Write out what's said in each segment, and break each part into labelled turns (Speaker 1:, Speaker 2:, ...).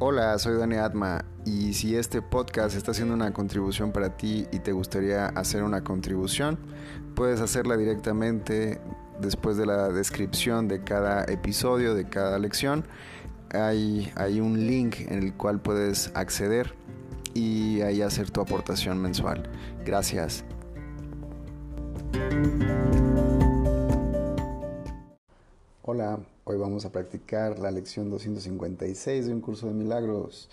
Speaker 1: Hola, soy Dani Atma y si este podcast está haciendo una contribución para ti y te gustaría hacer una contribución, puedes hacerla directamente después de la descripción de cada episodio, de cada lección. Hay, hay un link en el cual puedes acceder y ahí hacer tu aportación mensual. Gracias. Hola, hoy vamos a practicar la lección 256 de un curso de milagros.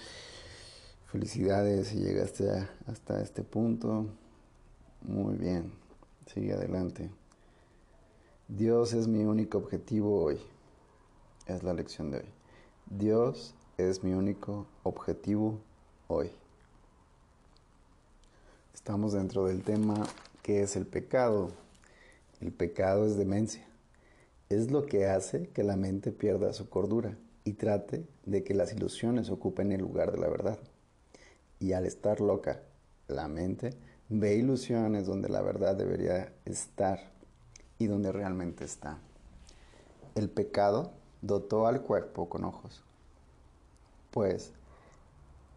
Speaker 1: Felicidades si llegaste hasta este punto. Muy bien, sigue adelante. Dios es mi único objetivo hoy. Es la lección de hoy. Dios es mi único objetivo hoy. Estamos dentro del tema que es el pecado. El pecado es demencia es lo que hace que la mente pierda su cordura y trate de que las ilusiones ocupen el lugar de la verdad. Y al estar loca, la mente ve ilusiones donde la verdad debería estar y donde realmente está. El pecado dotó al cuerpo con ojos. Pues,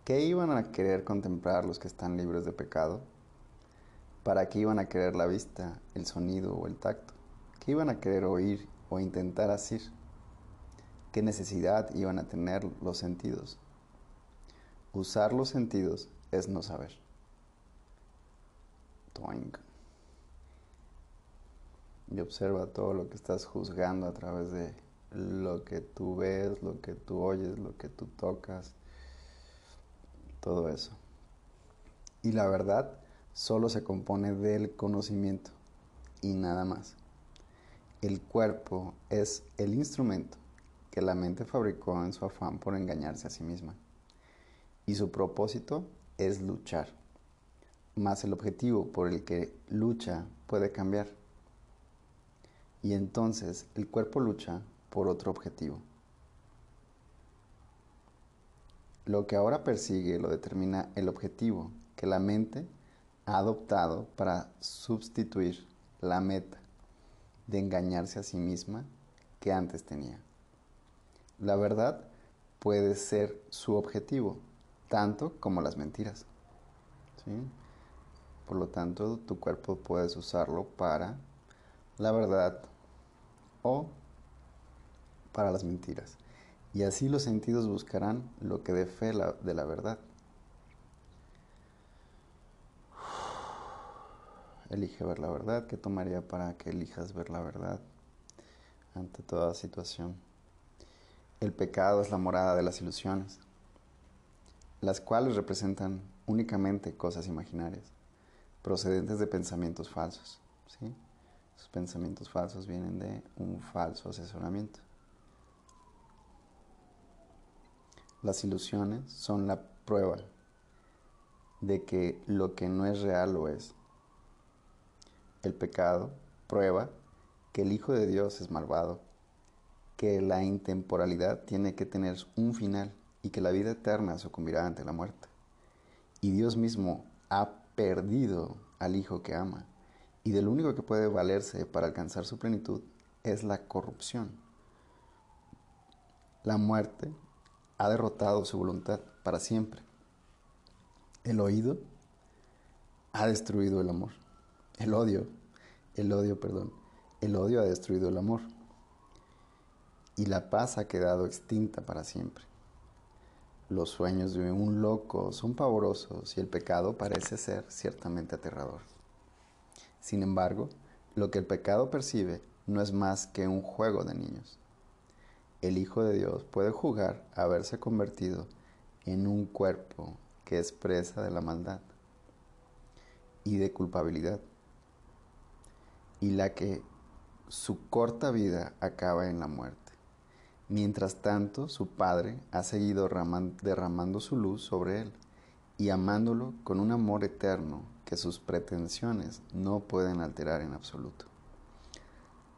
Speaker 1: ¿qué iban a querer contemplar los que están libres de pecado? ¿Para qué iban a querer la vista, el sonido o el tacto? ¿Qué iban a querer oír o intentar asir. ¿Qué necesidad iban a tener los sentidos? Usar los sentidos es no saber. Y observa todo lo que estás juzgando a través de lo que tú ves, lo que tú oyes, lo que tú tocas, todo eso. Y la verdad solo se compone del conocimiento y nada más. El cuerpo es el instrumento que la mente fabricó en su afán por engañarse a sí misma. Y su propósito es luchar. Más el objetivo por el que lucha puede cambiar. Y entonces el cuerpo lucha por otro objetivo. Lo que ahora persigue lo determina el objetivo que la mente ha adoptado para sustituir la meta de engañarse a sí misma que antes tenía. La verdad puede ser su objetivo, tanto como las mentiras. Por lo tanto, tu cuerpo puedes usarlo para la verdad o para las mentiras. Y así los sentidos buscarán lo que dé fe de la verdad. Elige ver la verdad. ¿Qué tomaría para que elijas ver la verdad ante toda situación? El pecado es la morada de las ilusiones, las cuales representan únicamente cosas imaginarias, procedentes de pensamientos falsos. ¿sí? Esos pensamientos falsos vienen de un falso asesoramiento. Las ilusiones son la prueba de que lo que no es real lo es el pecado prueba que el Hijo de Dios es malvado, que la intemporalidad tiene que tener un final y que la vida eterna sucumbirá ante la muerte. Y Dios mismo ha perdido al Hijo que ama, y del único que puede valerse para alcanzar su plenitud es la corrupción. La muerte ha derrotado su voluntad para siempre. El oído ha destruido el amor. El odio, el odio, perdón, el odio ha destruido el amor. Y la paz ha quedado extinta para siempre. Los sueños de un loco son pavorosos y el pecado parece ser ciertamente aterrador. Sin embargo, lo que el pecado percibe no es más que un juego de niños. El Hijo de Dios puede jugar a haberse convertido en un cuerpo que es presa de la maldad y de culpabilidad y la que su corta vida acaba en la muerte. Mientras tanto, su Padre ha seguido derramando su luz sobre él y amándolo con un amor eterno que sus pretensiones no pueden alterar en absoluto.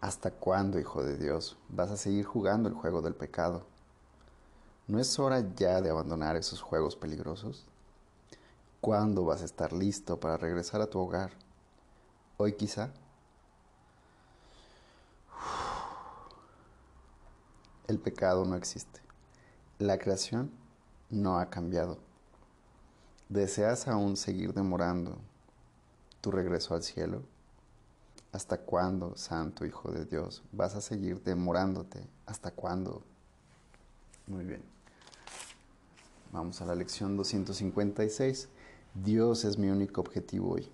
Speaker 1: ¿Hasta cuándo, Hijo de Dios, vas a seguir jugando el juego del pecado? ¿No es hora ya de abandonar esos juegos peligrosos? ¿Cuándo vas a estar listo para regresar a tu hogar? ¿Hoy quizá? El pecado no existe. La creación no ha cambiado. ¿Deseas aún seguir demorando tu regreso al cielo? ¿Hasta cuándo, Santo Hijo de Dios, vas a seguir demorándote? ¿Hasta cuándo? Muy bien. Vamos a la lección 256. Dios es mi único objetivo hoy.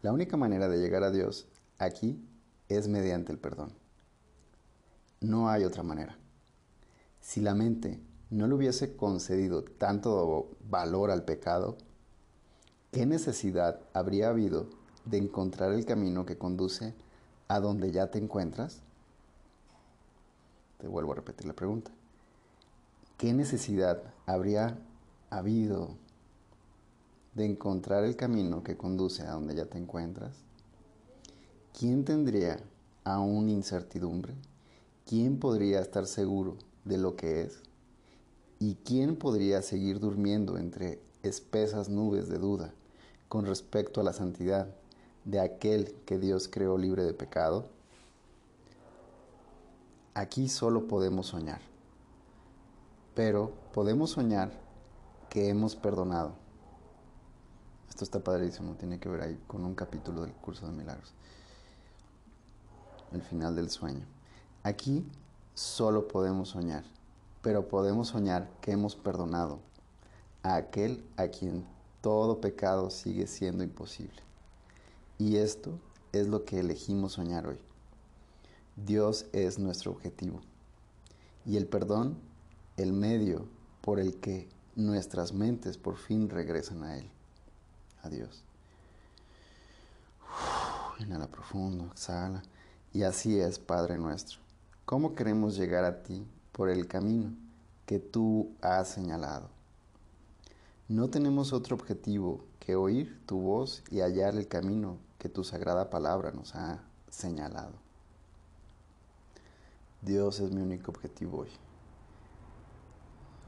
Speaker 1: La única manera de llegar a Dios aquí es mediante el perdón. No hay otra manera. Si la mente no le hubiese concedido tanto valor al pecado, ¿qué necesidad habría habido de encontrar el camino que conduce a donde ya te encuentras? Te vuelvo a repetir la pregunta. ¿Qué necesidad habría habido de encontrar el camino que conduce a donde ya te encuentras? ¿Quién tendría aún incertidumbre? ¿Quién podría estar seguro de lo que es? ¿Y quién podría seguir durmiendo entre espesas nubes de duda con respecto a la santidad de aquel que Dios creó libre de pecado? Aquí solo podemos soñar, pero podemos soñar que hemos perdonado. Esto está padrísimo, tiene que ver ahí con un capítulo del curso de milagros. El final del sueño. Aquí solo podemos soñar, pero podemos soñar que hemos perdonado a aquel a quien todo pecado sigue siendo imposible. Y esto es lo que elegimos soñar hoy. Dios es nuestro objetivo. Y el perdón, el medio por el que nuestras mentes por fin regresan a Él. A Dios. inhala profundo, exhala. Y así es, Padre nuestro. ¿Cómo queremos llegar a ti por el camino que tú has señalado? No tenemos otro objetivo que oír tu voz y hallar el camino que tu sagrada palabra nos ha señalado. Dios es mi único objetivo hoy.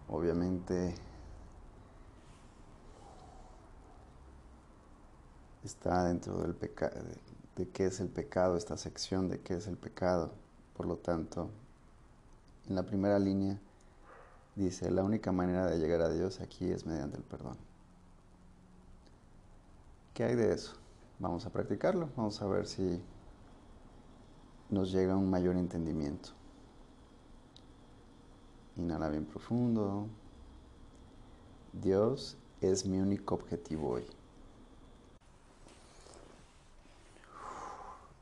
Speaker 1: Obviamente está dentro del pecado, de, de qué es el pecado, esta sección de qué es el pecado. Por lo tanto, en la primera línea dice, la única manera de llegar a Dios aquí es mediante el perdón. ¿Qué hay de eso? Vamos a practicarlo, vamos a ver si nos llega un mayor entendimiento. Inhala bien profundo. Dios es mi único objetivo hoy.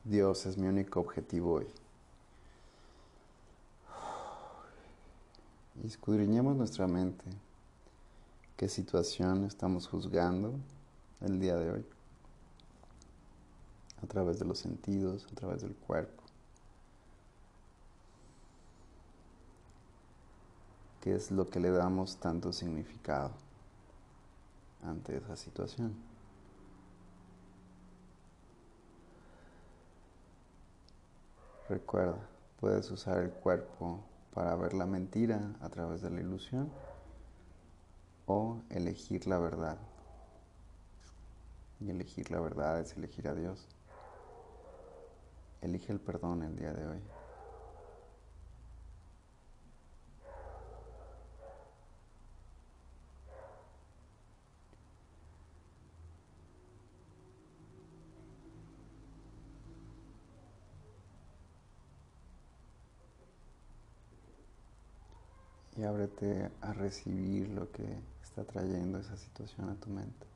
Speaker 1: Dios es mi único objetivo hoy. Escudriñemos nuestra mente. ¿Qué situación estamos juzgando el día de hoy? a través de los sentidos, a través del cuerpo. ¿Qué es lo que le damos tanto significado ante esa situación? Recuerda, puedes usar el cuerpo para ver la mentira a través de la ilusión o elegir la verdad. Y elegir la verdad es elegir a Dios. Elige el perdón el día de hoy. Y ábrete a recibir lo que está trayendo esa situación a tu mente.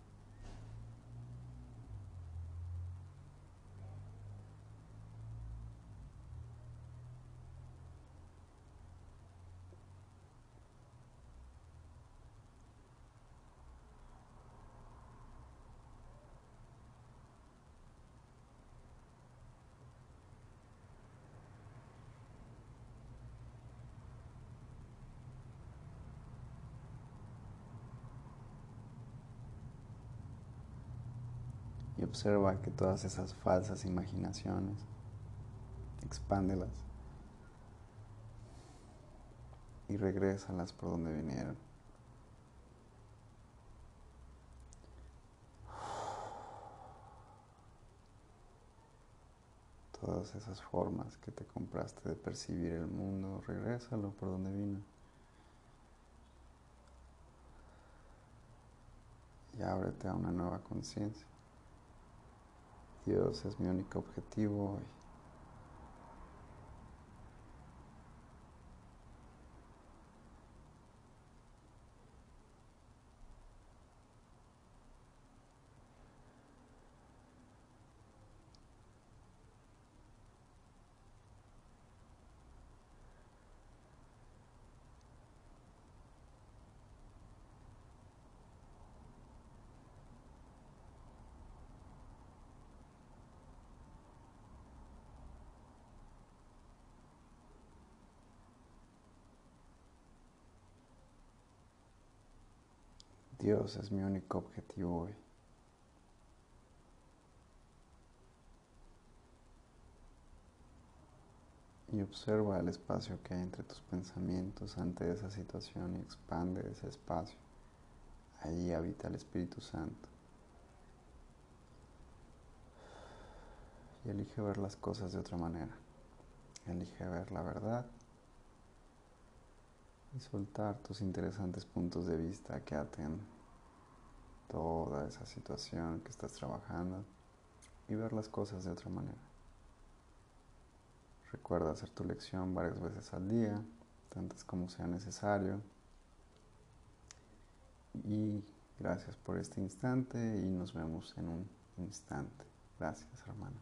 Speaker 1: Observa que todas esas falsas imaginaciones, expándelas y regrésalas por donde vinieron. Todas esas formas que te compraste de percibir el mundo, regrésalo por donde vino. y ábrete a una nueva conciencia. Dios es mi único objetivo Dios es mi único objetivo hoy. Y observa el espacio que hay entre tus pensamientos ante esa situación y expande ese espacio. Ahí habita el Espíritu Santo. Y elige ver las cosas de otra manera. Elige ver la verdad y soltar tus interesantes puntos de vista que aten toda esa situación que estás trabajando y ver las cosas de otra manera. Recuerda hacer tu lección varias veces al día, tantas como sea necesario. Y gracias por este instante y nos vemos en un instante. Gracias, hermano.